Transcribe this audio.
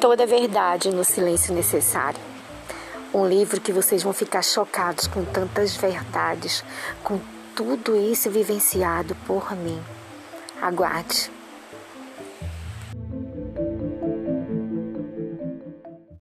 toda a verdade no silêncio necessário. Um livro que vocês vão ficar chocados com tantas verdades, com tudo isso vivenciado por mim. Aguarde.